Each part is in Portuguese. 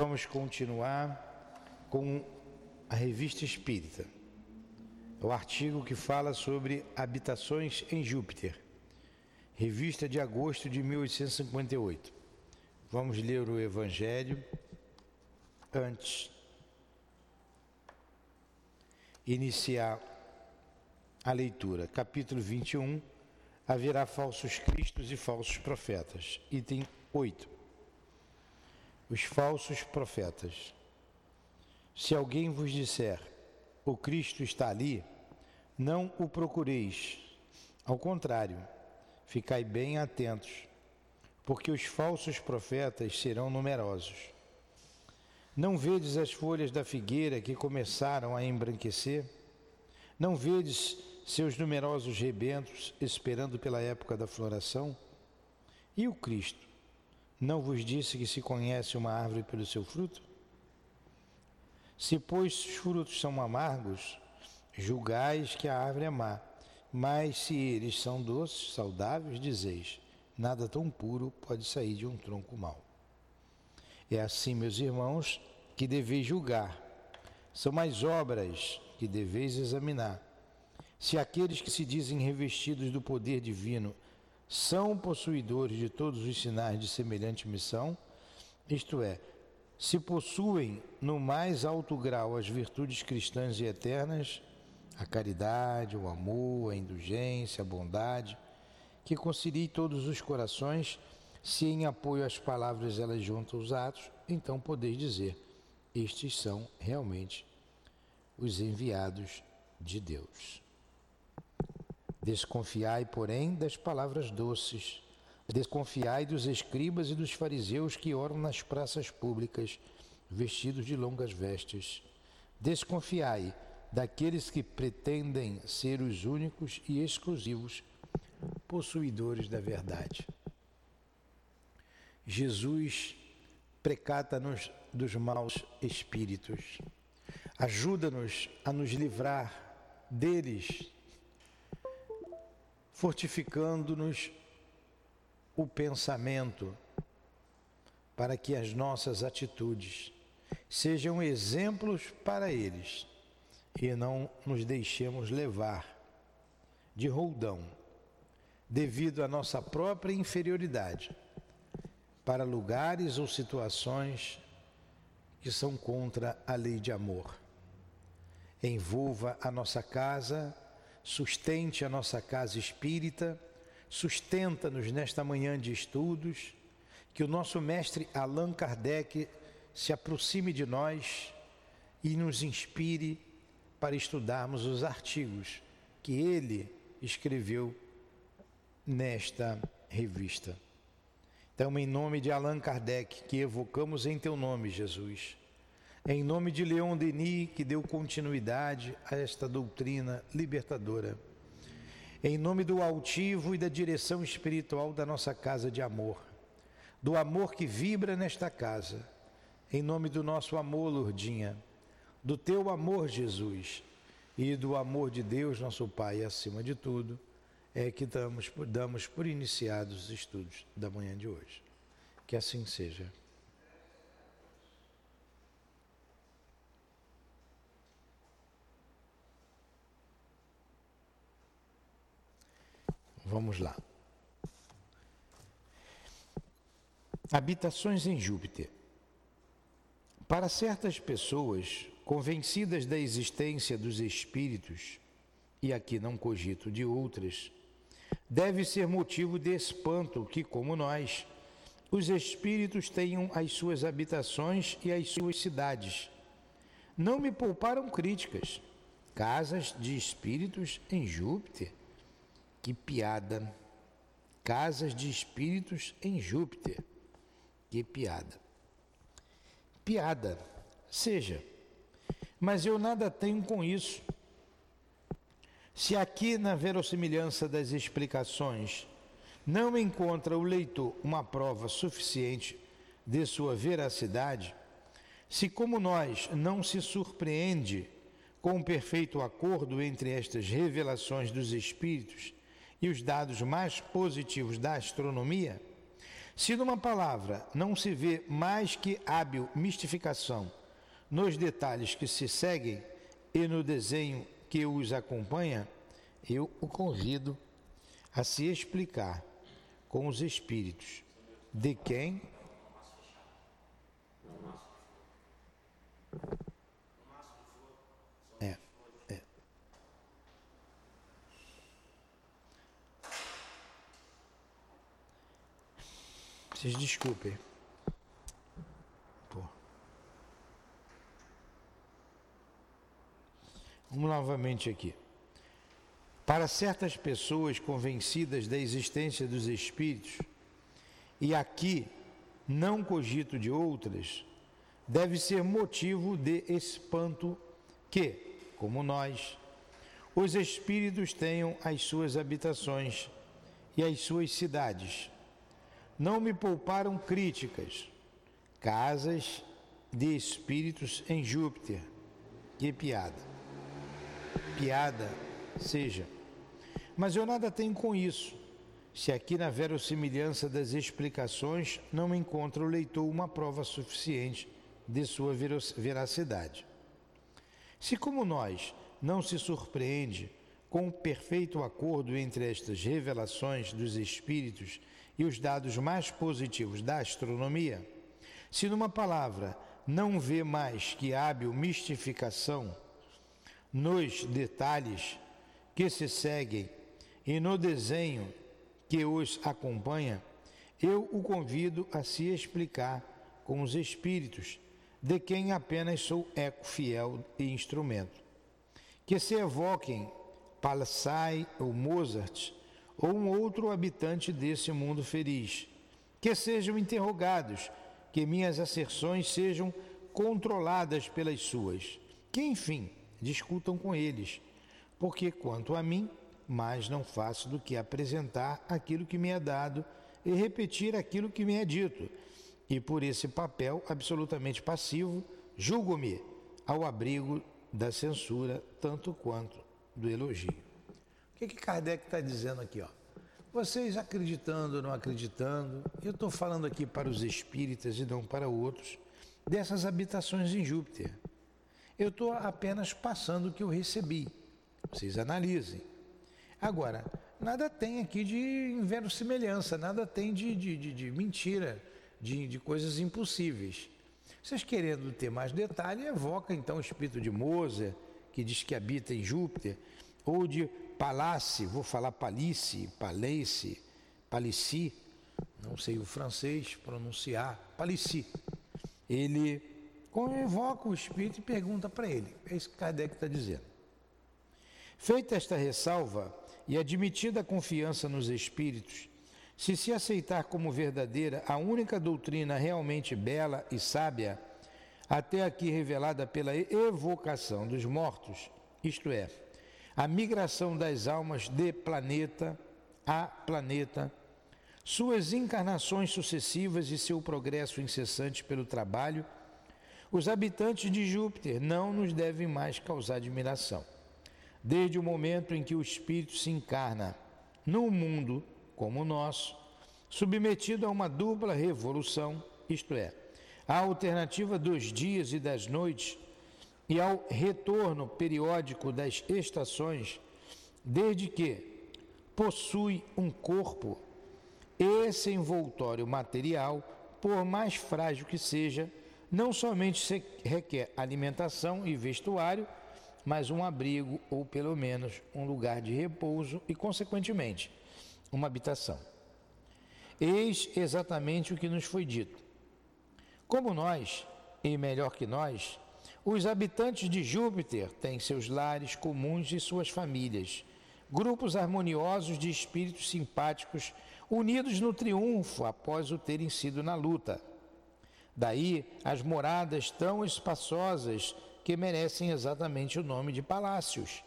Vamos continuar com a Revista Espírita, o artigo que fala sobre habitações em Júpiter, revista de agosto de 1858. Vamos ler o Evangelho antes iniciar a leitura. Capítulo 21. Haverá falsos cristos e falsos profetas. Item 8 os falsos profetas. Se alguém vos disser, o Cristo está ali, não o procureis. Ao contrário, ficai bem atentos, porque os falsos profetas serão numerosos. Não vedes as folhas da figueira que começaram a embranquecer? Não vedes seus numerosos rebentos esperando pela época da floração? E o Cristo? Não vos disse que se conhece uma árvore pelo seu fruto? Se, pois, os frutos são amargos, julgais que a árvore é má. Mas se eles são doces, saudáveis, dizeis: nada tão puro pode sair de um tronco mau. É assim, meus irmãos, que deveis julgar. São mais obras que deveis examinar. Se aqueles que se dizem revestidos do poder divino são possuidores de todos os sinais de semelhante missão, isto é, se possuem no mais alto grau as virtudes cristãs e eternas, a caridade, o amor, a indulgência, a bondade, que concilie todos os corações, se em apoio às palavras elas juntam os atos, então podeis dizer: estes são realmente os enviados de Deus. Desconfiai, porém, das palavras doces. Desconfiai dos escribas e dos fariseus que oram nas praças públicas, vestidos de longas vestes. Desconfiai daqueles que pretendem ser os únicos e exclusivos possuidores da verdade. Jesus precata-nos dos maus espíritos. Ajuda-nos a nos livrar deles fortificando-nos o pensamento para que as nossas atitudes sejam exemplos para eles e não nos deixemos levar de roldão devido à nossa própria inferioridade para lugares ou situações que são contra a lei de amor. Envolva a nossa casa sustente a nossa casa espírita, sustenta-nos nesta manhã de estudos, que o nosso mestre Allan Kardec se aproxime de nós e nos inspire para estudarmos os artigos que ele escreveu nesta revista. Então, em nome de Allan Kardec, que evocamos em teu nome, Jesus, em nome de Leon Denis, que deu continuidade a esta doutrina libertadora. Em nome do altivo e da direção espiritual da nossa casa de amor, do amor que vibra nesta casa. Em nome do nosso amor, Lourdinha, do teu amor, Jesus, e do amor de Deus, nosso Pai, acima de tudo, é que damos, damos por iniciados os estudos da manhã de hoje. Que assim seja. Vamos lá. Habitações em Júpiter. Para certas pessoas convencidas da existência dos espíritos, e aqui não cogito de outras, deve ser motivo de espanto que, como nós, os espíritos tenham as suas habitações e as suas cidades. Não me pouparam críticas. Casas de espíritos em Júpiter que piada. Casas de espíritos em Júpiter. Que piada. Piada, seja. Mas eu nada tenho com isso. Se aqui na verossimilhança das explicações não encontra o leitor uma prova suficiente de sua veracidade, se como nós não se surpreende com o perfeito acordo entre estas revelações dos espíritos e os dados mais positivos da astronomia, Se numa palavra não se vê mais que hábil mistificação nos detalhes que se seguem e no desenho que os acompanha, eu o convido a se explicar com os espíritos de quem Vocês desculpem. Pô. Vamos novamente aqui. Para certas pessoas convencidas da existência dos espíritos, e aqui não cogito de outras, deve ser motivo de espanto que, como nós, os espíritos tenham as suas habitações e as suas cidades. Não me pouparam críticas, casas de espíritos em Júpiter. Que piada. Piada seja. Mas eu nada tenho com isso, se aqui na verossimilhança das explicações não encontra o leitor uma prova suficiente de sua veracidade. Se, como nós, não se surpreende com o perfeito acordo entre estas revelações dos espíritos e os dados mais positivos da astronomia, se numa palavra não vê mais que hábil mistificação nos detalhes que se seguem e no desenho que os acompanha, eu o convido a se explicar com os espíritos, de quem apenas sou eco fiel e instrumento. Que se evoquem Palasai ou Mozart ou um outro habitante desse mundo feliz. Que sejam interrogados, que minhas asserções sejam controladas pelas suas. Que, enfim, discutam com eles, porque quanto a mim, mas não faço do que apresentar aquilo que me é dado e repetir aquilo que me é dito. E por esse papel absolutamente passivo, julgo-me ao abrigo da censura, tanto quanto do elogio. Que, que Kardec está dizendo aqui? Ó? Vocês acreditando ou não acreditando, eu estou falando aqui para os espíritas e não para outros, dessas habitações em Júpiter. Eu estou apenas passando o que eu recebi. Vocês analisem. Agora, nada tem aqui de inverossimilhança, nada tem de, de, de, de mentira, de, de coisas impossíveis. Vocês querendo ter mais detalhe, evoca então o espírito de Moser, que diz que habita em Júpiter, ou de Palace, vou falar Palice, Palace, Palici, não sei o francês pronunciar, Palici. Ele evoca o espírito e pergunta para ele. É isso que Kardec está dizendo. Feita esta ressalva, e admitida a confiança nos espíritos, se se aceitar como verdadeira a única doutrina realmente bela e sábia, até aqui revelada pela evocação dos mortos, isto é, a migração das almas de planeta a planeta, suas encarnações sucessivas e seu progresso incessante pelo trabalho, os habitantes de Júpiter não nos devem mais causar admiração. Desde o momento em que o espírito se encarna num mundo como o nosso, submetido a uma dupla revolução, isto é, a alternativa dos dias e das noites e ao retorno periódico das estações, desde que possui um corpo, esse envoltório material, por mais frágil que seja, não somente requer alimentação e vestuário, mas um abrigo ou pelo menos um lugar de repouso e, consequentemente, uma habitação. Eis exatamente o que nos foi dito. Como nós, e melhor que nós, os habitantes de Júpiter têm seus lares comuns e suas famílias, grupos harmoniosos de espíritos simpáticos unidos no triunfo após o terem sido na luta. Daí as moradas tão espaçosas que merecem exatamente o nome de palácios.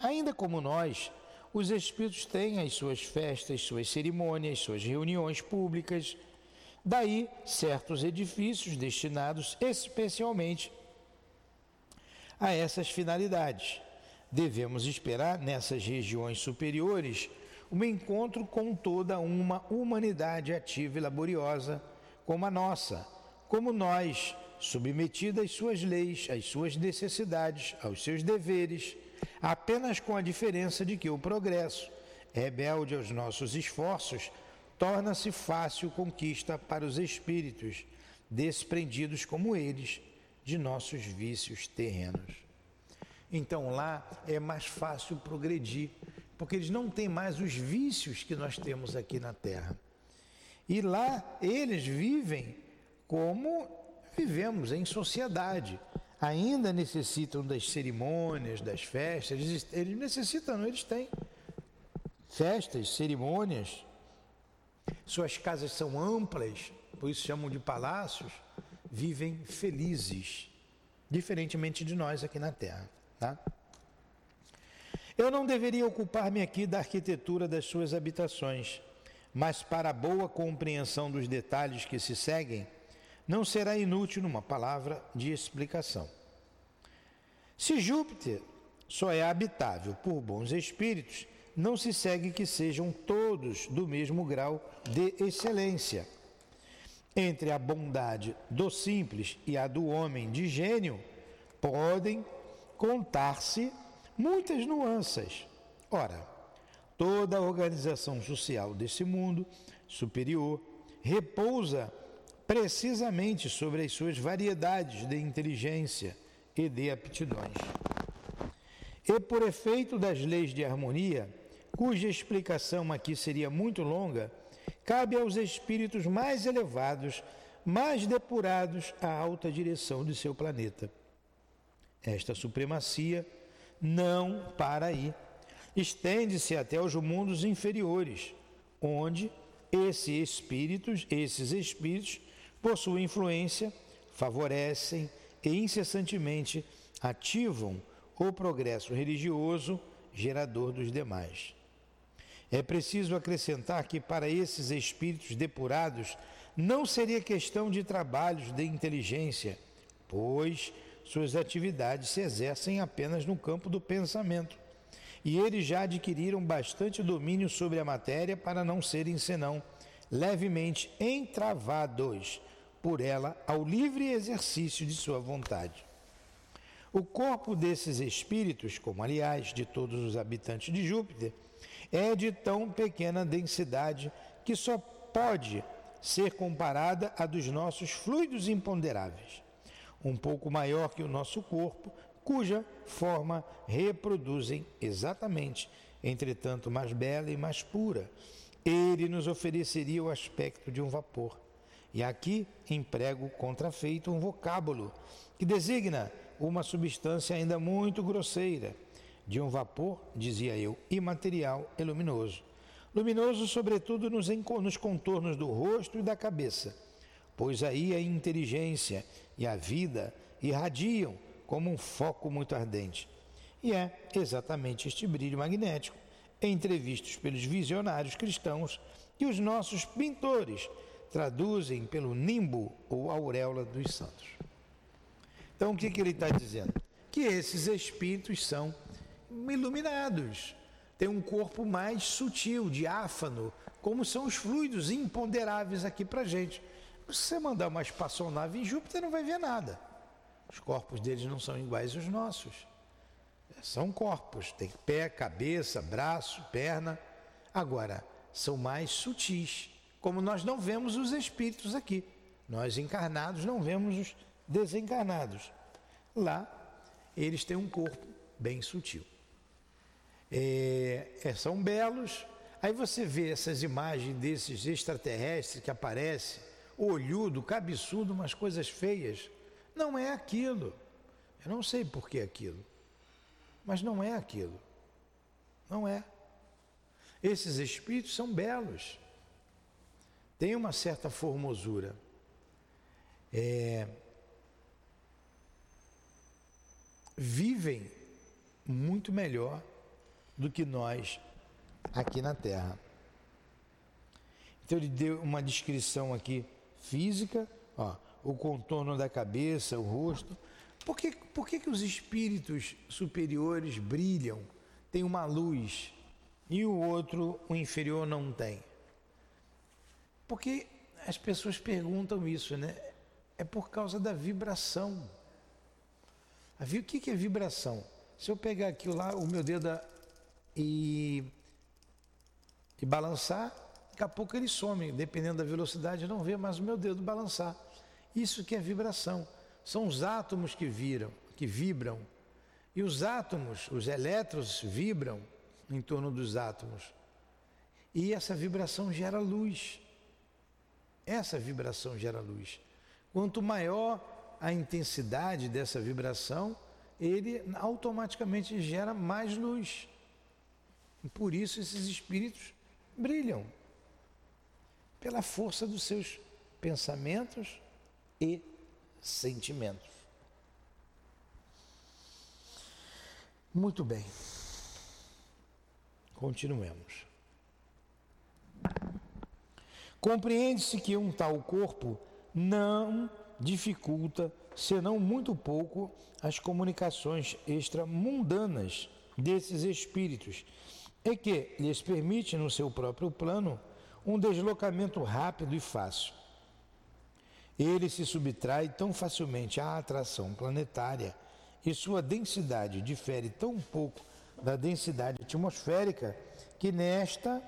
Ainda como nós, os espíritos têm as suas festas, suas cerimônias, suas reuniões públicas. Daí, certos edifícios destinados especialmente a essas finalidades. Devemos esperar nessas regiões superiores um encontro com toda uma humanidade ativa e laboriosa como a nossa, como nós, submetida às suas leis, às suas necessidades, aos seus deveres, apenas com a diferença de que o progresso, rebelde aos nossos esforços, torna-se fácil conquista para os espíritos, desprendidos como eles de nossos vícios terrenos. Então lá é mais fácil progredir, porque eles não têm mais os vícios que nós temos aqui na Terra. E lá eles vivem como vivemos em sociedade. Ainda necessitam das cerimônias, das festas, eles, eles necessitam, eles têm festas, cerimônias. Suas casas são amplas, por isso chamam de palácios, vivem felizes, diferentemente de nós aqui na Terra. Tá? Eu não deveria ocupar-me aqui da arquitetura das suas habitações, mas para a boa compreensão dos detalhes que se seguem, não será inútil uma palavra de explicação. Se Júpiter só é habitável por bons espíritos, não se segue que sejam todos do mesmo grau de excelência. Entre a bondade do simples e a do homem de gênio, podem contar-se muitas nuances. Ora, toda a organização social desse mundo superior repousa precisamente sobre as suas variedades de inteligência e de aptidões. E por efeito das leis de harmonia, cuja explicação aqui seria muito longa, cabe aos espíritos mais elevados, mais depurados, a alta direção de seu planeta. Esta supremacia não para aí. Estende-se até os mundos inferiores, onde esses espíritos, esses espíritos por sua influência, favorecem e incessantemente ativam o progresso religioso gerador dos demais. É preciso acrescentar que para esses espíritos depurados não seria questão de trabalhos de inteligência, pois suas atividades se exercem apenas no campo do pensamento. E eles já adquiriram bastante domínio sobre a matéria para não serem senão levemente entravados por ela ao livre exercício de sua vontade. O corpo desses espíritos, como aliás de todos os habitantes de Júpiter, é de tão pequena densidade que só pode ser comparada à dos nossos fluidos imponderáveis, um pouco maior que o nosso corpo, cuja forma reproduzem exatamente, entretanto mais bela e mais pura. Ele nos ofereceria o aspecto de um vapor. E aqui emprego contrafeito um vocábulo que designa uma substância ainda muito grosseira, de um vapor, dizia eu, imaterial e luminoso. Luminoso, sobretudo, nos, nos contornos do rosto e da cabeça, pois aí a inteligência e a vida irradiam como um foco muito ardente. E é exatamente este brilho magnético, entrevistos pelos visionários cristãos, que os nossos pintores traduzem pelo nimbo ou auréola dos santos. Então, o que, que ele está dizendo? Que esses espíritos são iluminados, têm um corpo mais sutil, diáfano, como são os fluidos imponderáveis aqui para gente. Se você mandar uma espaçonave em Júpiter, não vai ver nada. Os corpos deles não são iguais aos nossos. São corpos, tem pé, cabeça, braço, perna. Agora, são mais sutis como nós não vemos os espíritos aqui. Nós encarnados não vemos os desencarnados. Lá, eles têm um corpo bem sutil. É, é, são belos. Aí você vê essas imagens desses extraterrestres que aparecem, olhudo, cabeçudo, umas coisas feias. Não é aquilo. Eu não sei por que aquilo. Mas não é aquilo. Não é. Esses espíritos são belos tem uma certa formosura. É, vivem muito melhor do que nós aqui na Terra. Então ele deu uma descrição aqui física, ó, o contorno da cabeça, o rosto. Por que, por que, que os espíritos superiores brilham, têm uma luz e o outro, o inferior, não tem? Porque as pessoas perguntam isso, né? É por causa da vibração. O que é vibração? Se eu pegar aqui lá o meu dedo e, e balançar, daqui a pouco ele some, dependendo da velocidade, não vê mais o meu dedo balançar. Isso que é vibração. São os átomos que viram, que vibram. E os átomos, os elétrons vibram em torno dos átomos. E essa vibração gera luz. Essa vibração gera luz. Quanto maior a intensidade dessa vibração, ele automaticamente gera mais luz. Por isso esses espíritos brilham pela força dos seus pensamentos e sentimentos. Muito bem. Continuemos. Compreende-se que um tal corpo não dificulta, senão muito pouco, as comunicações extramundanas desses espíritos e que lhes permite, no seu próprio plano, um deslocamento rápido e fácil. Ele se subtrai tão facilmente à atração planetária e sua densidade difere tão pouco da densidade atmosférica que nesta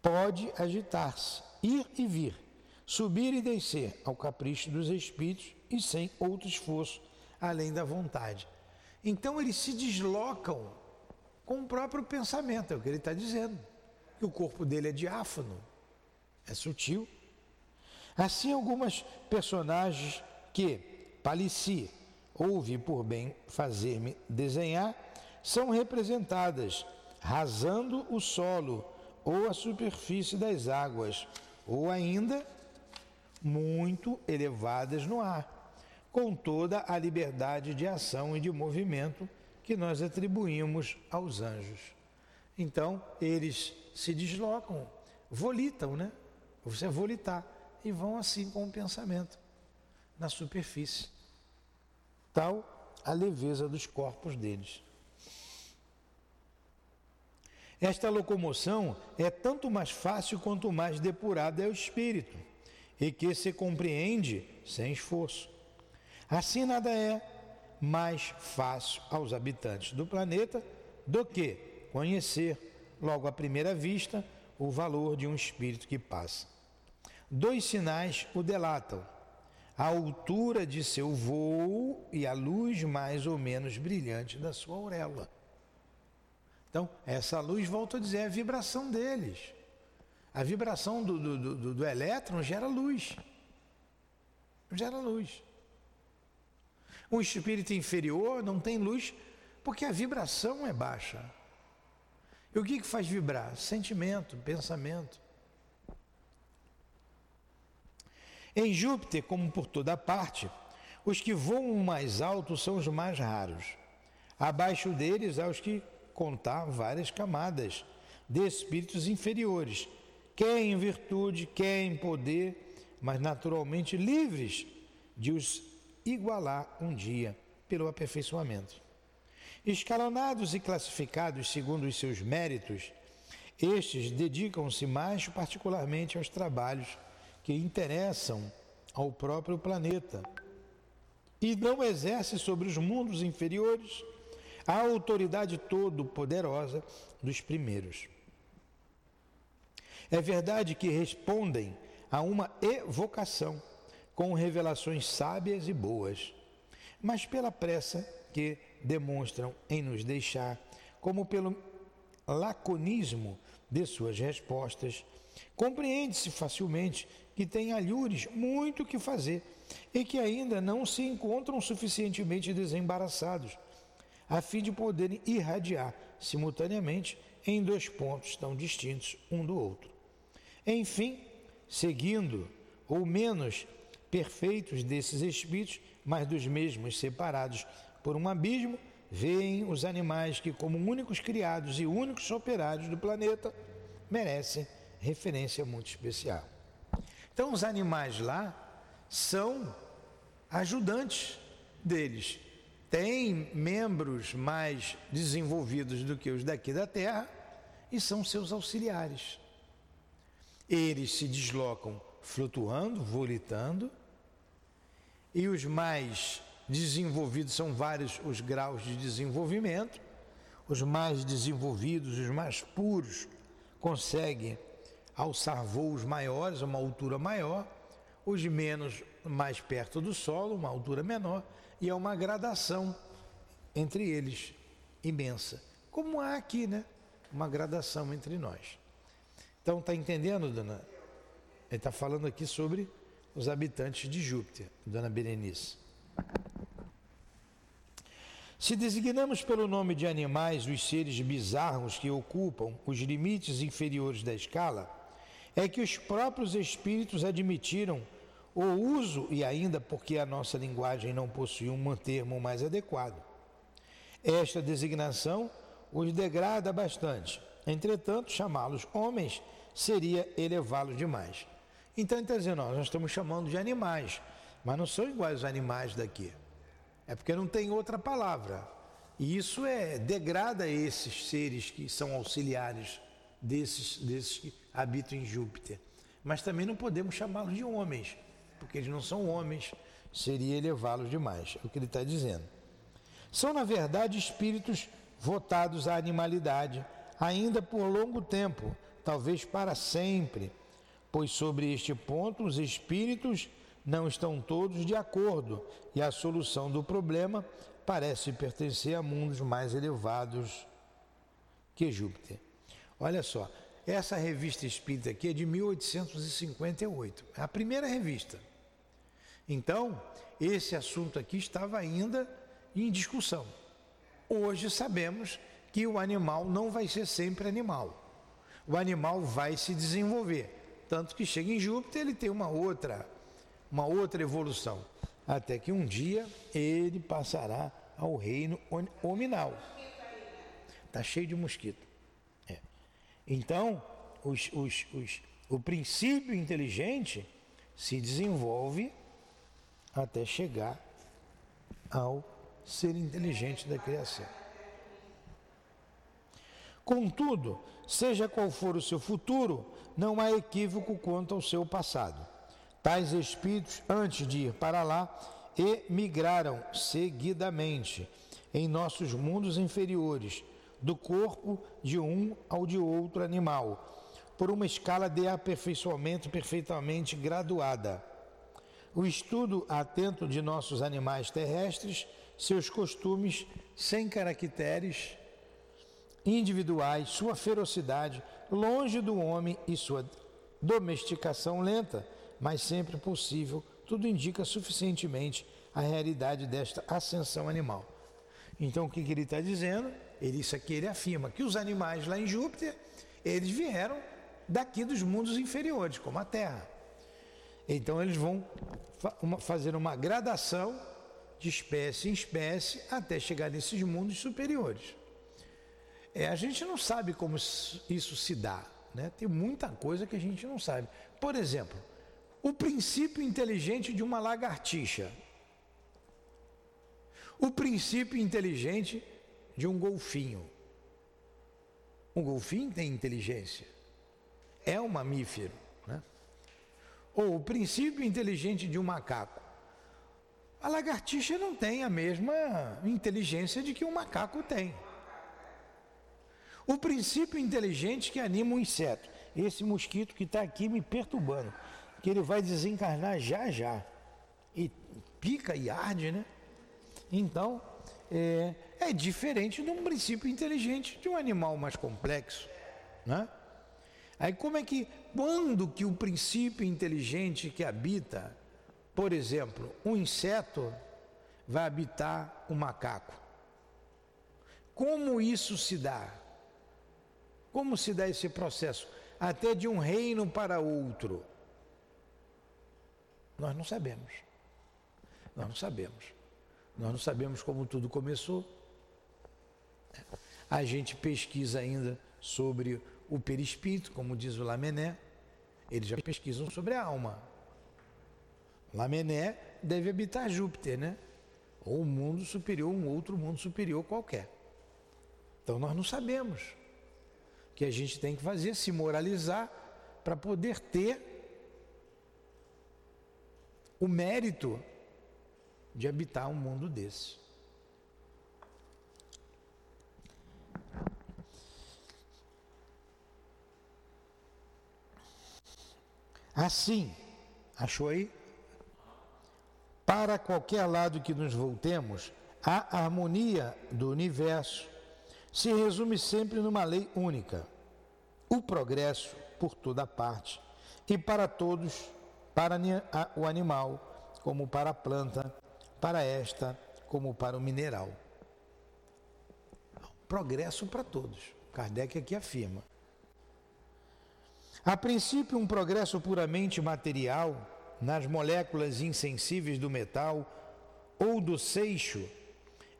pode agitar-se, ir e vir, subir e descer ao capricho dos espíritos e sem outro esforço além da vontade. Então eles se deslocam com o próprio pensamento, é o que ele está dizendo. Que o corpo dele é diáfano, é sutil. Assim, algumas personagens que Palissy ouve por bem fazer-me desenhar são representadas rasando o solo ou a superfície das águas, ou ainda muito elevadas no ar, com toda a liberdade de ação e de movimento que nós atribuímos aos anjos. Então, eles se deslocam, volitam, né? Você é volitar, e vão assim com o pensamento na superfície. Tal a leveza dos corpos deles. Esta locomoção é tanto mais fácil quanto mais depurado é o espírito, e que se compreende sem esforço. Assim, nada é mais fácil aos habitantes do planeta do que conhecer, logo à primeira vista, o valor de um espírito que passa. Dois sinais o delatam: a altura de seu voo e a luz mais ou menos brilhante da sua auréola. Então, essa luz, volto a dizer, é a vibração deles. A vibração do, do, do, do elétron gera luz. Gera luz. Um espírito inferior não tem luz porque a vibração é baixa. E o que, que faz vibrar? Sentimento, pensamento. Em Júpiter, como por toda parte, os que voam mais alto são os mais raros. Abaixo deles há os que contar várias camadas de espíritos inferiores, quer em virtude, quer em poder, mas naturalmente livres de os igualar um dia pelo aperfeiçoamento. Escalonados e classificados segundo os seus méritos, estes dedicam-se mais particularmente aos trabalhos que interessam ao próprio planeta e não exercem sobre os mundos inferiores a autoridade todo-poderosa dos primeiros. É verdade que respondem a uma evocação com revelações sábias e boas, mas pela pressa que demonstram em nos deixar, como pelo laconismo de suas respostas, compreende-se facilmente que têm alhures muito que fazer e que ainda não se encontram suficientemente desembaraçados a fim de poderem irradiar simultaneamente em dois pontos tão distintos um do outro. Enfim, seguindo ou menos perfeitos desses espíritos, mas dos mesmos separados por um abismo, veem os animais que, como únicos criados e únicos operários do planeta, merecem referência muito especial. Então, os animais lá são ajudantes deles, tem membros mais desenvolvidos do que os daqui da Terra, e são seus auxiliares. Eles se deslocam flutuando, volitando, e os mais desenvolvidos são vários os graus de desenvolvimento. Os mais desenvolvidos, os mais puros, conseguem alçar voos maiores, uma altura maior, os menos mais perto do solo, uma altura menor, e é uma gradação entre eles imensa, como há aqui, né? Uma gradação entre nós. Então, está entendendo, dona? Ele está falando aqui sobre os habitantes de Júpiter, dona Berenice. Se designamos pelo nome de animais os seres bizarros que ocupam os limites inferiores da escala, é que os próprios espíritos admitiram o uso, e ainda porque a nossa linguagem não possui um termo mais adequado. Esta designação os degrada bastante. Entretanto, chamá-los homens seria elevá-los demais. Então, está dizendo, nós estamos chamando de animais, mas não são iguais os animais daqui. É porque não tem outra palavra. E isso é degrada esses seres que são auxiliares desses, desses que habitam em Júpiter. Mas também não podemos chamá-los de homens, porque eles não são homens, seria elevá-los demais. É o que ele está dizendo. São, na verdade, espíritos votados à animalidade, ainda por longo tempo, talvez para sempre, pois sobre este ponto os espíritos não estão todos de acordo e a solução do problema parece pertencer a mundos mais elevados que Júpiter. Olha só, essa revista espírita aqui é de 1858, é a primeira revista. Então, esse assunto aqui estava ainda em discussão. Hoje sabemos que o animal não vai ser sempre animal. O animal vai se desenvolver. Tanto que chega em Júpiter, ele tem uma outra, uma outra evolução. Até que um dia ele passará ao reino hominal. Está cheio de mosquito. É. Então, os, os, os, o princípio inteligente se desenvolve até chegar ao ser inteligente da criação. Contudo, seja qual for o seu futuro, não há equívoco quanto ao seu passado. Tais espíritos, antes de ir para lá, emigraram seguidamente em nossos mundos inferiores, do corpo de um ao de outro animal, por uma escala de aperfeiçoamento perfeitamente graduada. O estudo atento de nossos animais terrestres seus costumes sem caracteres individuais, sua ferocidade, longe do homem e sua domesticação lenta, mas sempre possível, tudo indica suficientemente a realidade desta ascensão animal. Então o que, que ele está dizendo? Ele, isso aqui ele afirma que os animais lá em Júpiter, eles vieram daqui dos mundos inferiores, como a Terra. Então eles vão fazer uma gradação de espécie em espécie até chegar nesses mundos superiores. É, a gente não sabe como isso se dá, né? tem muita coisa que a gente não sabe. Por exemplo, o princípio inteligente de uma lagartixa, o princípio inteligente de um golfinho. Um golfinho tem inteligência, é um mamífero. Né? Ou o princípio inteligente de um macaco. A lagartixa não tem a mesma inteligência de que um macaco tem. O princípio inteligente que anima o inseto, esse mosquito que está aqui me perturbando, que ele vai desencarnar já já. E pica e arde, né? Então, é, é diferente de um princípio inteligente de um animal mais complexo, né? Aí como é que, quando que o princípio inteligente que habita por exemplo, um inseto vai habitar um macaco. Como isso se dá? Como se dá esse processo? Até de um reino para outro. Nós não sabemos. Nós não sabemos. Nós não sabemos como tudo começou. A gente pesquisa ainda sobre o perispírito, como diz o Lamené. Eles já pesquisam sobre a alma. Lamené deve habitar Júpiter, né? Ou um mundo superior, um outro mundo superior qualquer. Então nós não sabemos. Que a gente tem que fazer, se moralizar, para poder ter o mérito de habitar um mundo desse. Assim, achou aí? Para qualquer lado que nos voltemos, a harmonia do universo se resume sempre numa lei única: o progresso por toda parte e para todos, para o animal, como para a planta, para esta, como para o mineral. Progresso para todos. Kardec aqui afirma. A princípio, um progresso puramente material nas moléculas insensíveis do metal ou do seixo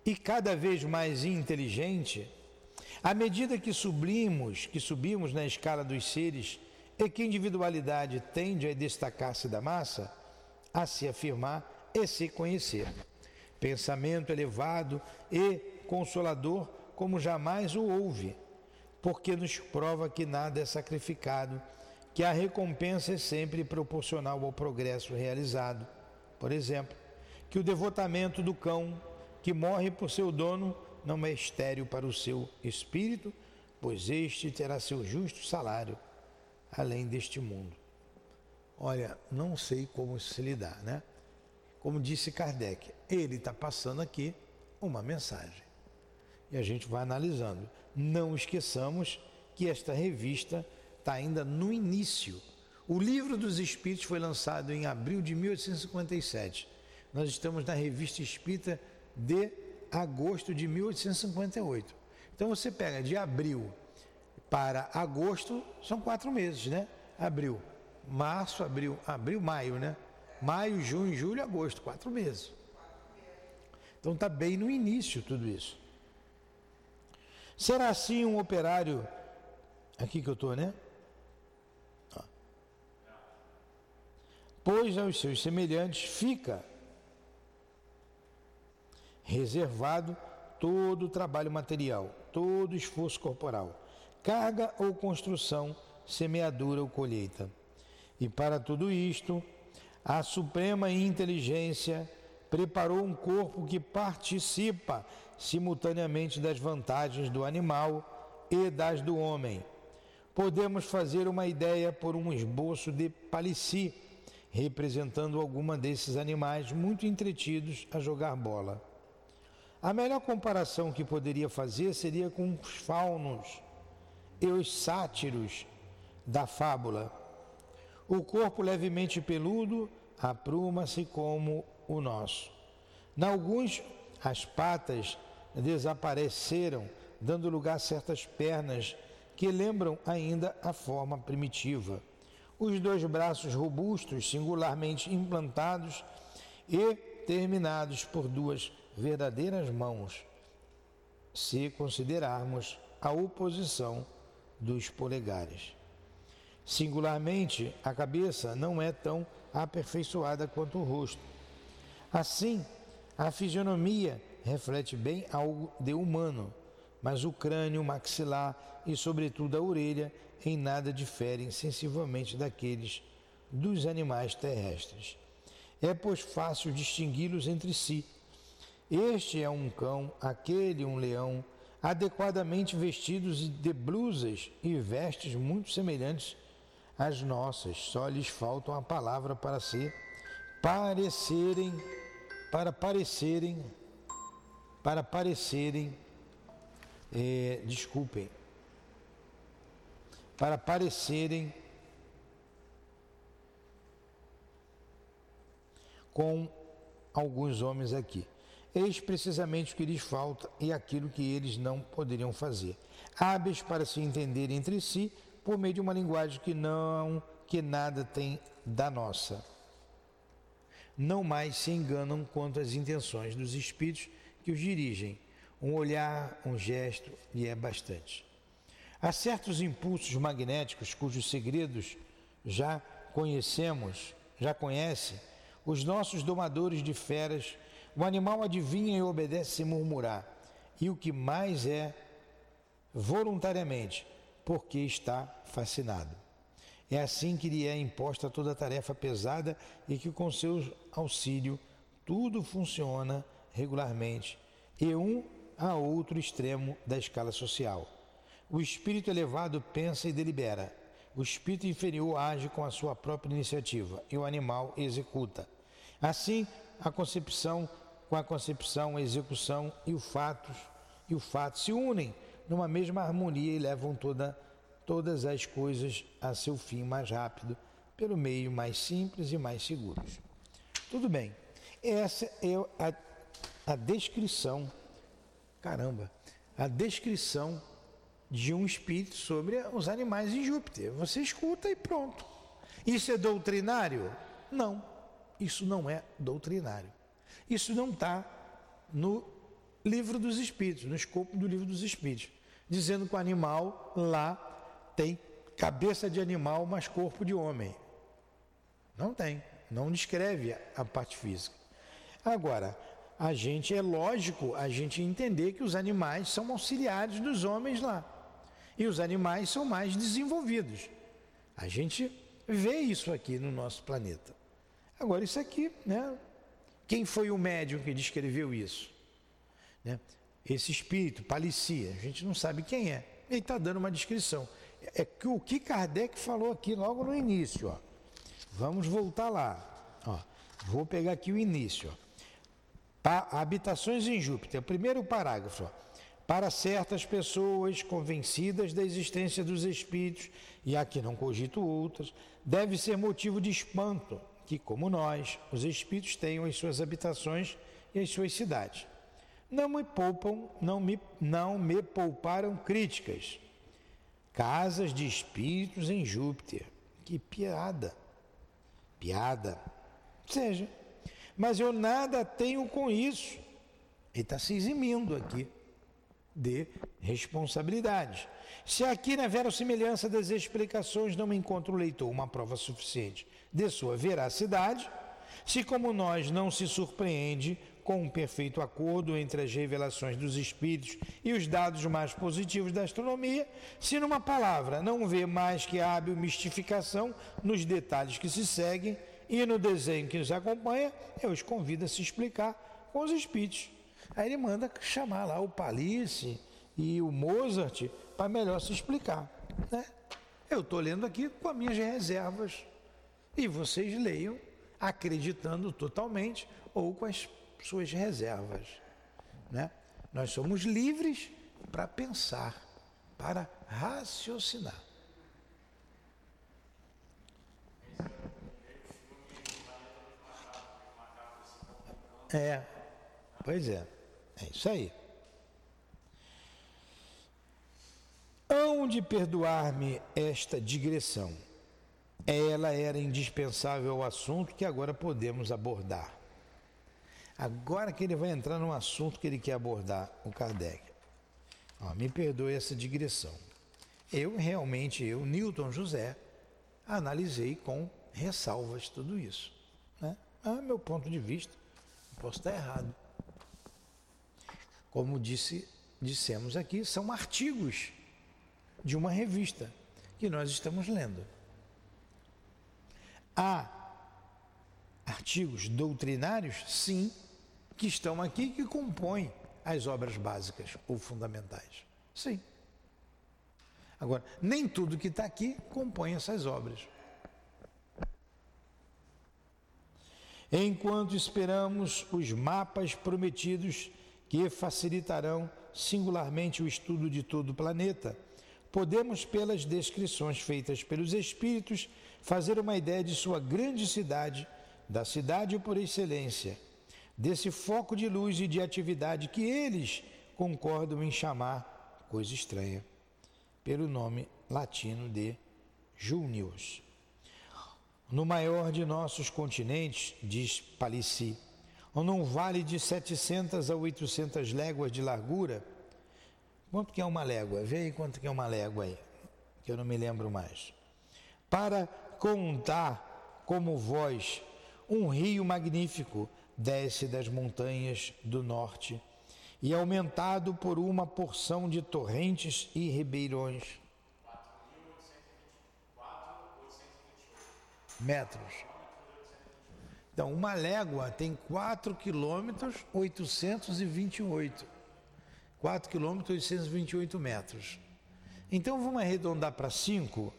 e cada vez mais inteligente, à medida que sublimos, que subimos na escala dos seres e que individualidade tende a destacar-se da massa, a se afirmar e se conhecer. Pensamento elevado e consolador como jamais o houve, porque nos prova que nada é sacrificado, que a recompensa é sempre proporcional ao progresso realizado. Por exemplo, que o devotamento do cão que morre por seu dono não é estéril para o seu espírito, pois este terá seu justo salário além deste mundo. Olha, não sei como se lidar, né? Como disse Kardec, ele está passando aqui uma mensagem. E a gente vai analisando. Não esqueçamos que esta revista está ainda no início. O Livro dos Espíritos foi lançado em abril de 1857. Nós estamos na Revista Espírita de agosto de 1858. Então você pega de abril para agosto, são quatro meses, né? Abril, março, abril, abril, maio, né? Maio, junho, julho, agosto, quatro meses. Então está bem no início tudo isso. Será assim um operário, aqui que eu estou, né? Pois aos seus semelhantes fica reservado todo o trabalho material, todo o esforço corporal, carga ou construção, semeadura ou colheita. E para tudo isto, a suprema inteligência preparou um corpo que participa simultaneamente das vantagens do animal e das do homem. Podemos fazer uma ideia por um esboço de Palissy, representando alguma desses animais muito entretidos a jogar bola. A melhor comparação que poderia fazer seria com os faunos e os sátiros da fábula. O corpo levemente peludo apruma-se como o nosso. Na alguns, as patas desapareceram, dando lugar a certas pernas que lembram ainda a forma primitiva. Os dois braços robustos, singularmente implantados e terminados por duas verdadeiras mãos, se considerarmos a oposição dos polegares. Singularmente, a cabeça não é tão aperfeiçoada quanto o rosto. Assim, a fisionomia reflete bem algo de humano, mas o crânio, maxilar e, sobretudo, a orelha em nada diferem sensivelmente daqueles dos animais terrestres. É, pois, fácil distingui-los entre si este é um cão, aquele um leão, adequadamente vestidos de blusas e vestes muito semelhantes às nossas. Só lhes falta uma palavra para ser parecerem, para parecerem, para parecerem, é, desculpem, para parecerem com alguns homens aqui. Eis precisamente o que lhes falta e aquilo que eles não poderiam fazer. Hábeis para se entender entre si por meio de uma linguagem que não, que nada tem da nossa. Não mais se enganam quanto às intenções dos espíritos que os dirigem. Um olhar, um gesto e é bastante. Há certos impulsos magnéticos cujos segredos já conhecemos, já conhece, os nossos domadores de feras o animal adivinha e obedece sem murmurar. E o que mais é, voluntariamente, porque está fascinado. É assim que lhe é imposta toda a tarefa pesada e que com seu auxílio tudo funciona regularmente e um a outro extremo da escala social. O espírito elevado pensa e delibera. O espírito inferior age com a sua própria iniciativa e o animal executa. Assim, a concepção com a concepção, a execução e o fato e o fato se unem numa mesma harmonia e levam toda, todas as coisas a seu fim mais rápido, pelo meio mais simples e mais seguros. Tudo bem. Essa é a, a descrição, caramba, a descrição de um espírito sobre os animais em Júpiter. Você escuta e pronto. Isso é doutrinário? Não, isso não é doutrinário. Isso não está no livro dos Espíritos, no escopo do livro dos Espíritos dizendo que o animal lá tem cabeça de animal, mas corpo de homem. Não tem, não descreve a parte física. Agora, a gente é lógico a gente entender que os animais são auxiliares dos homens lá. E os animais são mais desenvolvidos. A gente vê isso aqui no nosso planeta. Agora, isso aqui, né? Quem foi o médium que descreveu isso? Né? esse espírito, Palicia, a gente não sabe quem é. Ele está dando uma descrição. É que o que Kardec falou aqui logo no início. Ó. Vamos voltar lá. Ó. Vou pegar aqui o início. Ó. habitações em Júpiter, primeiro parágrafo. Ó. Para certas pessoas convencidas da existência dos espíritos, e aqui não cogito outras, deve ser motivo de espanto que, como nós, os espíritos tenham as suas habitações e as suas cidades não me poupam, não me, não me pouparam críticas. Casas de espíritos em Júpiter. Que piada. Piada. Seja. Mas eu nada tenho com isso. Ele está se eximindo aqui de responsabilidade. Se aqui na verossimilhança das explicações não me encontro o leitor uma prova suficiente de sua veracidade, se como nós não se surpreende com um perfeito acordo entre as revelações dos espíritos e os dados mais positivos da astronomia, se numa palavra não vê mais que hábil mistificação nos detalhes que se seguem e no desenho que nos acompanha, eu os convido a se explicar com os espíritos. Aí ele manda chamar lá o Palice e o Mozart para melhor se explicar. Né? Eu estou lendo aqui com as minhas reservas e vocês leiam acreditando totalmente ou com as suas reservas. Né? Nós somos livres para pensar, para raciocinar. É, pois é, é isso aí. Hão de perdoar-me esta digressão. Ela era indispensável ao assunto que agora podemos abordar. Agora que ele vai entrar num assunto que ele quer abordar, o Kardec. Ó, me perdoe essa digressão. Eu realmente, eu, Newton José, analisei com ressalvas tudo isso. Né? Ah, meu ponto de vista, posso estar errado. Como disse, dissemos aqui, são artigos de uma revista que nós estamos lendo. Há artigos doutrinários? Sim, que estão aqui que compõem as obras básicas ou fundamentais. Sim. Agora, nem tudo que está aqui compõe essas obras. Enquanto esperamos os mapas prometidos que facilitarão singularmente o estudo de todo o planeta, podemos, pelas descrições feitas pelos espíritos, fazer uma ideia de sua grande cidade, da cidade por excelência desse foco de luz e de atividade que eles concordam em chamar coisa estranha, pelo nome latino de Június. No maior de nossos continentes, diz Palissy, ou num vale de 700 a 800 léguas de largura. Quanto que é uma légua? Vê aí quanto que é uma légua aí, que eu não me lembro mais. Para contar como vós, um rio magnífico desce das montanhas do norte e é aumentado por uma porção de torrentes e ribeirões. 4.828 metros. Então, uma légua tem 4 quilômetros 828. 4 quilômetros 828 metros. Então, vamos arredondar para 5.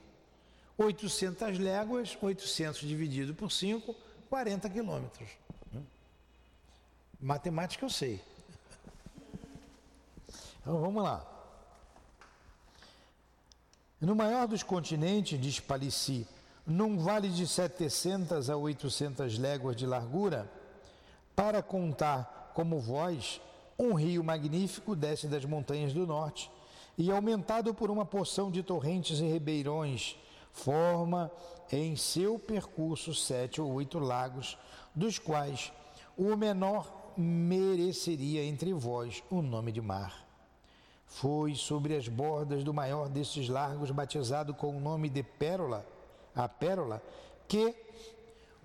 800 léguas, 800 dividido por 5, 40 quilômetros. Matemática eu sei. Então vamos lá. No maior dos continentes, diz Palissy, num vale de 700 a 800 léguas de largura, para contar como vós, um rio magnífico desce das montanhas do norte e, aumentado por uma porção de torrentes e ribeirões, forma em seu percurso sete ou oito lagos, dos quais o menor mereceria entre vós o nome de mar. Foi sobre as bordas do maior desses largos, batizado com o nome de Pérola, a Pérola, que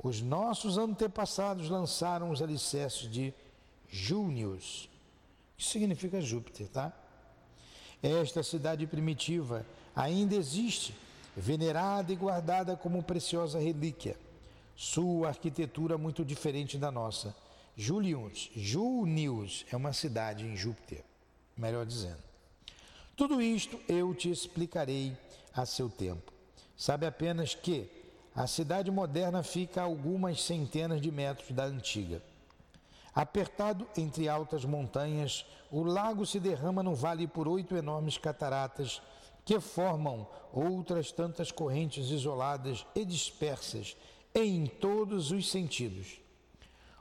os nossos antepassados lançaram os alicerces de Június, que significa Júpiter, tá? Esta cidade primitiva ainda existe, venerada e guardada como preciosa relíquia. Sua arquitetura muito diferente da nossa Julius, Junius é uma cidade em Júpiter, melhor dizendo. Tudo isto eu te explicarei a seu tempo. Sabe apenas que a cidade moderna fica a algumas centenas de metros da antiga. Apertado entre altas montanhas, o lago se derrama no vale por oito enormes cataratas que formam outras tantas correntes isoladas e dispersas em todos os sentidos.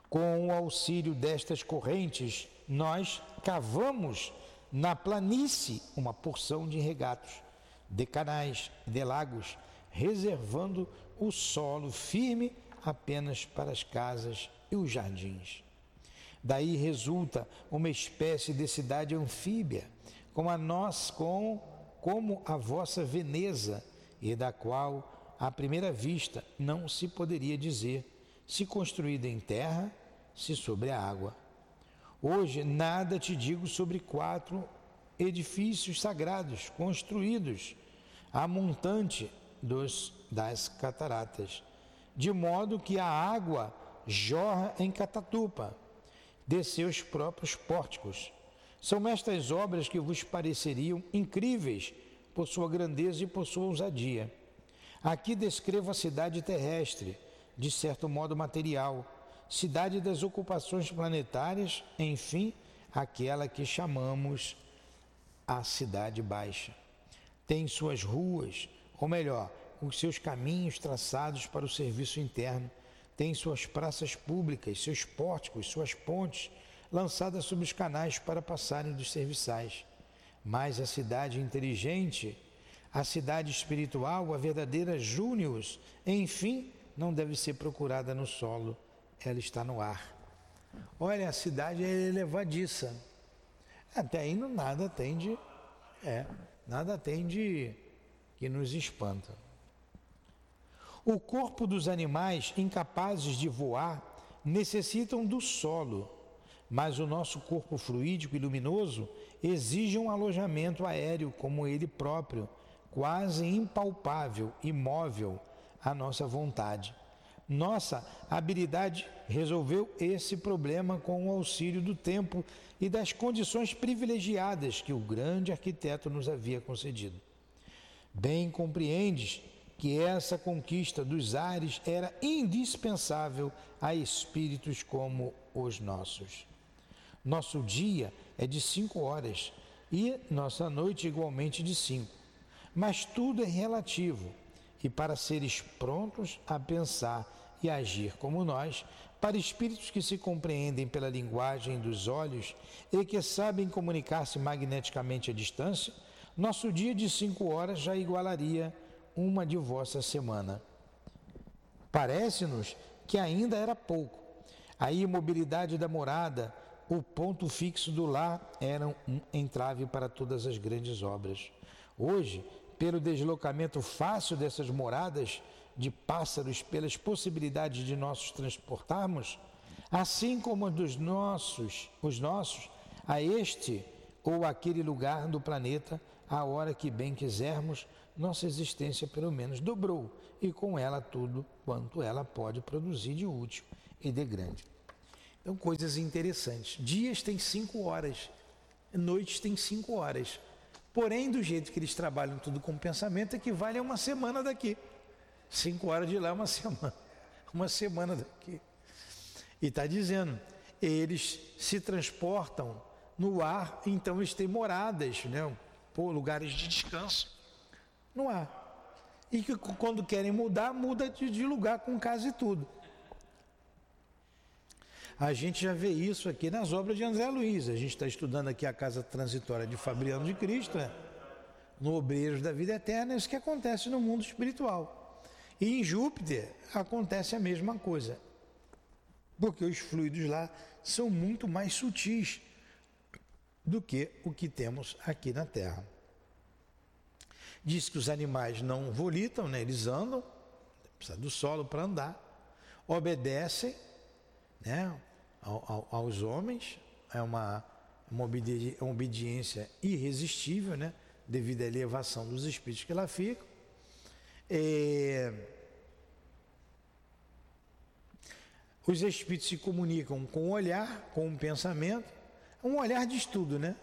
Com o auxílio destas correntes, nós cavamos na planície uma porção de regatos, de canais, de lagos, reservando o solo firme apenas para as casas e os jardins. Daí resulta uma espécie de cidade anfíbia, como a nós, com, como a vossa Veneza, e da qual, à primeira vista, não se poderia dizer se construída em terra, se sobre a água. Hoje nada te digo sobre quatro edifícios sagrados construídos a montante dos, das cataratas, de modo que a água jorra em Catatupa, de seus próprios pórticos. São estas obras que vos pareceriam incríveis por sua grandeza e por sua ousadia. Aqui descrevo a cidade terrestre, de certo modo material, cidade das ocupações planetárias, enfim, aquela que chamamos a Cidade Baixa. Tem suas ruas, ou melhor, os seus caminhos traçados para o serviço interno, tem suas praças públicas, seus pórticos, suas pontes lançadas sobre os canais para passarem dos serviçais. Mas a cidade inteligente, a cidade espiritual, a verdadeira Június, enfim, não deve ser procurada no solo, ela está no ar. Olha, a cidade é elevadiça. Até aí nada tem. É, nada tem de que nos espanta. O corpo dos animais incapazes de voar necessitam do solo, mas o nosso corpo fluídico e luminoso exige um alojamento aéreo como ele próprio, quase impalpável, imóvel, à nossa vontade. Nossa habilidade resolveu esse problema com o auxílio do tempo e das condições privilegiadas que o grande arquiteto nos havia concedido. Bem compreendes que essa conquista dos ares era indispensável a espíritos como os nossos. Nosso dia é de cinco horas e nossa noite igualmente de cinco, mas tudo é relativo e para seres prontos a pensar e agir como nós, para espíritos que se compreendem pela linguagem dos olhos e que sabem comunicar-se magneticamente à distância, nosso dia de cinco horas já igualaria uma de vossa semana. Parece-nos que ainda era pouco. A imobilidade da morada, o ponto fixo do lar, eram um entrave para todas as grandes obras. Hoje, pelo deslocamento fácil dessas moradas de pássaros, pelas possibilidades de nós transportarmos, assim como dos nossos, os nossos, a este ou aquele lugar do planeta, a hora que bem quisermos, nossa existência pelo menos dobrou, e com ela tudo quanto ela pode produzir de útil e de grande. Então, coisas interessantes. Dias têm cinco horas, noites têm cinco horas. Porém, do jeito que eles trabalham tudo com pensamento, equivale a uma semana daqui. Cinco horas de lá é uma semana. Uma semana daqui. E está dizendo, eles se transportam no ar, então eles têm moradas, né? Pô, lugares de descanso no ar. E que quando querem mudar, muda de, de lugar com casa e tudo. A gente já vê isso aqui nas obras de André Luiz. A gente está estudando aqui a casa transitória de Fabriano de Cristo, né? no Obreiros da Vida Eterna, é isso que acontece no mundo espiritual. E em Júpiter acontece a mesma coisa, porque os fluidos lá são muito mais sutis do que o que temos aqui na Terra. Diz que os animais não volitam, né? eles andam, precisa do solo para andar, obedecem né? aos homens, é uma, uma obediência irresistível, né? devido à elevação dos espíritos que lá ficam. É... Os espíritos se comunicam com o olhar, com o pensamento, um olhar de estudo, né?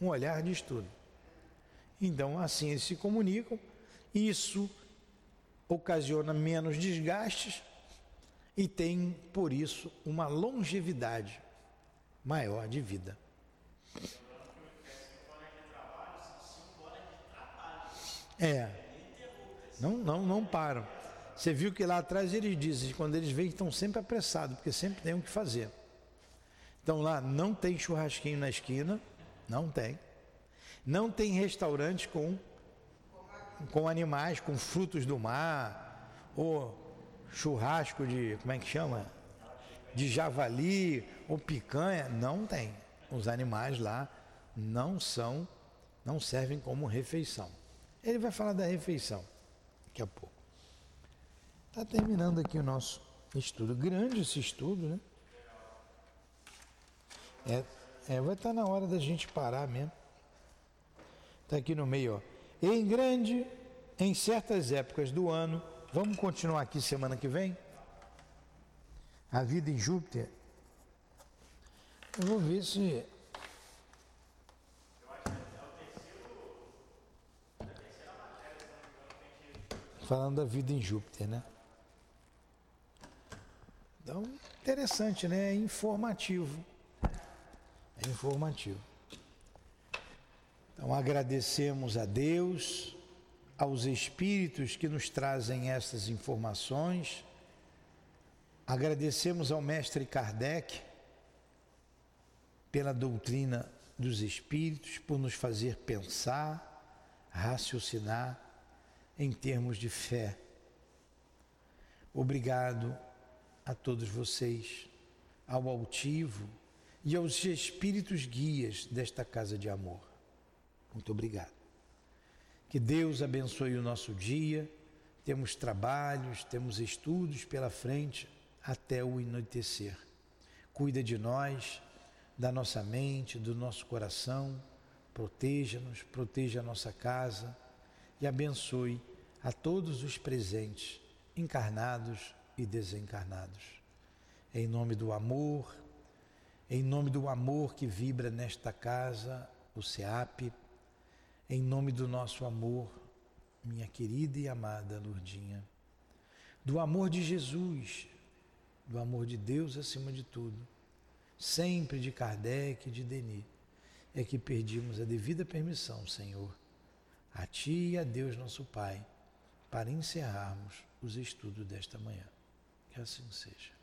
Um olhar de estudo. Então, assim eles se comunicam, isso ocasiona menos desgastes e tem, por isso, uma longevidade maior de vida. É. Não, não, não param. Você viu que lá atrás eles dizem, quando eles vêm, estão sempre apressados, porque sempre tem o que fazer. Então lá não tem churrasquinho na esquina, não tem. Não tem restaurante com, com animais, com frutos do mar, ou churrasco de, como é que chama? De javali ou picanha, não tem. Os animais lá não são, não servem como refeição. Ele vai falar da refeição daqui a pouco. Está terminando aqui o nosso estudo. Grande esse estudo, né? É, é, vai estar tá na hora da gente parar mesmo. Está aqui no meio, ó. Em grande, em certas épocas do ano, vamos continuar aqui semana que vem? A vida em Júpiter. Eu vou ver se. Falando da vida em Júpiter, né? Então, interessante, né? Informativo. É informativo. Então agradecemos a Deus, aos espíritos que nos trazem essas informações, agradecemos ao mestre Kardec pela doutrina dos espíritos, por nos fazer pensar, raciocinar em termos de fé. Obrigado a todos vocês, ao altivo e aos espíritos guias desta casa de amor. Muito obrigado. Que Deus abençoe o nosso dia. Temos trabalhos, temos estudos pela frente até o anoitecer. Cuida de nós, da nossa mente, do nosso coração. Proteja-nos, proteja a nossa casa e abençoe a todos os presentes, encarnados e desencarnados. Em nome do amor, em nome do amor que vibra nesta casa, o SEAP, em nome do nosso amor, minha querida e amada Lourdinha, do amor de Jesus, do amor de Deus acima de tudo, sempre de Kardec e de Denis, é que perdimos a devida permissão, Senhor, a Ti e a Deus nosso Pai, para encerrarmos os estudos desta manhã. Que assim seja.